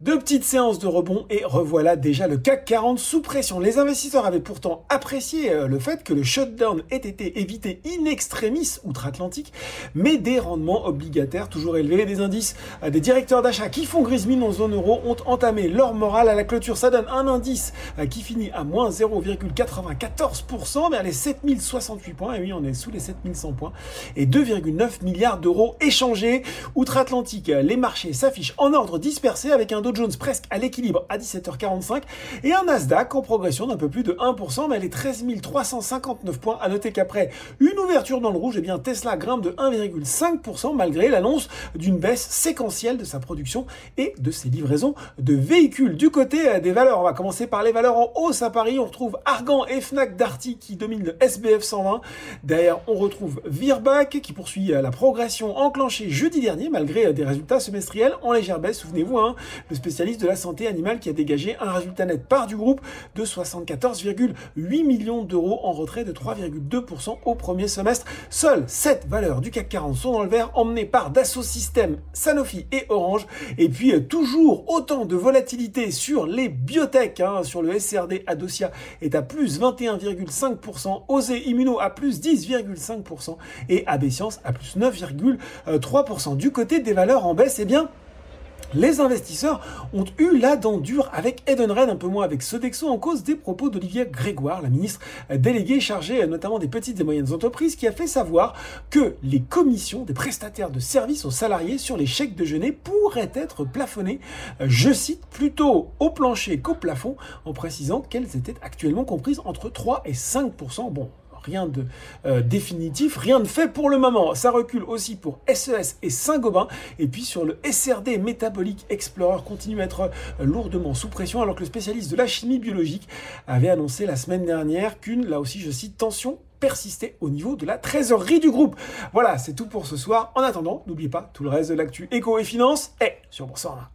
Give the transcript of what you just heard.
Deux petites séances de rebond et revoilà déjà le CAC 40 sous pression. Les investisseurs avaient pourtant apprécié euh, le fait que le shutdown ait été évité in extremis outre-Atlantique, mais des rendements obligataires toujours élevés, des indices euh, des directeurs d'achat qui font grise mine en zone euro ont entamé leur morale à la clôture. Ça donne un indice euh, qui finit à moins 0,94% vers les 7068 points. Et oui, on est sous les 7100 points. Et 2,9 milliards d'euros échangés. Outre-Atlantique, les marchés s'affichent en ordre dispersé avec un Jones presque à l'équilibre à 17h45 et un Nasdaq en progression d'un peu plus de 1%, mais les 13 359 points. À noter qu'après une ouverture dans le rouge, eh bien Tesla grimpe de 1,5% malgré l'annonce d'une baisse séquentielle de sa production et de ses livraisons de véhicules. Du côté euh, des valeurs, on va commencer par les valeurs en hausse à Paris. On retrouve Argan et Fnac Darty qui dominent le SBF 120. Derrière, on retrouve Virbac qui poursuit euh, la progression enclenchée jeudi dernier malgré euh, des résultats semestriels en légère baisse. Souvenez-vous, hein, le spécialiste de la santé animale qui a dégagé un résultat net par du groupe de 74,8 millions d'euros en retrait de 3,2% au premier semestre. Seules 7 valeurs du CAC 40 sont dans le vert, emmenées par Dassault Systèmes, Sanofi et Orange. Et puis euh, toujours autant de volatilité sur les biotech, hein, sur le SRD Adocia est à plus 21,5%, Osé Immuno à plus 10,5% et AB Science à plus 9,3%. Du côté des valeurs en baisse, eh bien, les investisseurs ont eu la dent dure avec Edenred, un peu moins avec Sodexo, en cause des propos d'Olivier Grégoire, la ministre déléguée chargée notamment des petites et moyennes entreprises, qui a fait savoir que les commissions des prestataires de services aux salariés sur les chèques de déjeuner pourraient être plafonnées, je cite, plutôt au plancher qu'au plafond, en précisant qu'elles étaient actuellement comprises entre 3 et 5 Bon, rien de euh, définitif, rien de fait pour le moment. Ça recule aussi pour SES e et Saint-Gobain. Et puis sur le SRD Metabolic Explorer continue à être euh, lourdement sous pression alors que le spécialiste de la chimie biologique avait annoncé la semaine dernière qu'une, là aussi je cite, tension persistait au niveau de la trésorerie du groupe. Voilà, c'est tout pour ce soir. En attendant, n'oubliez pas, tout le reste de l'actu éco et finance est sur Boursorama.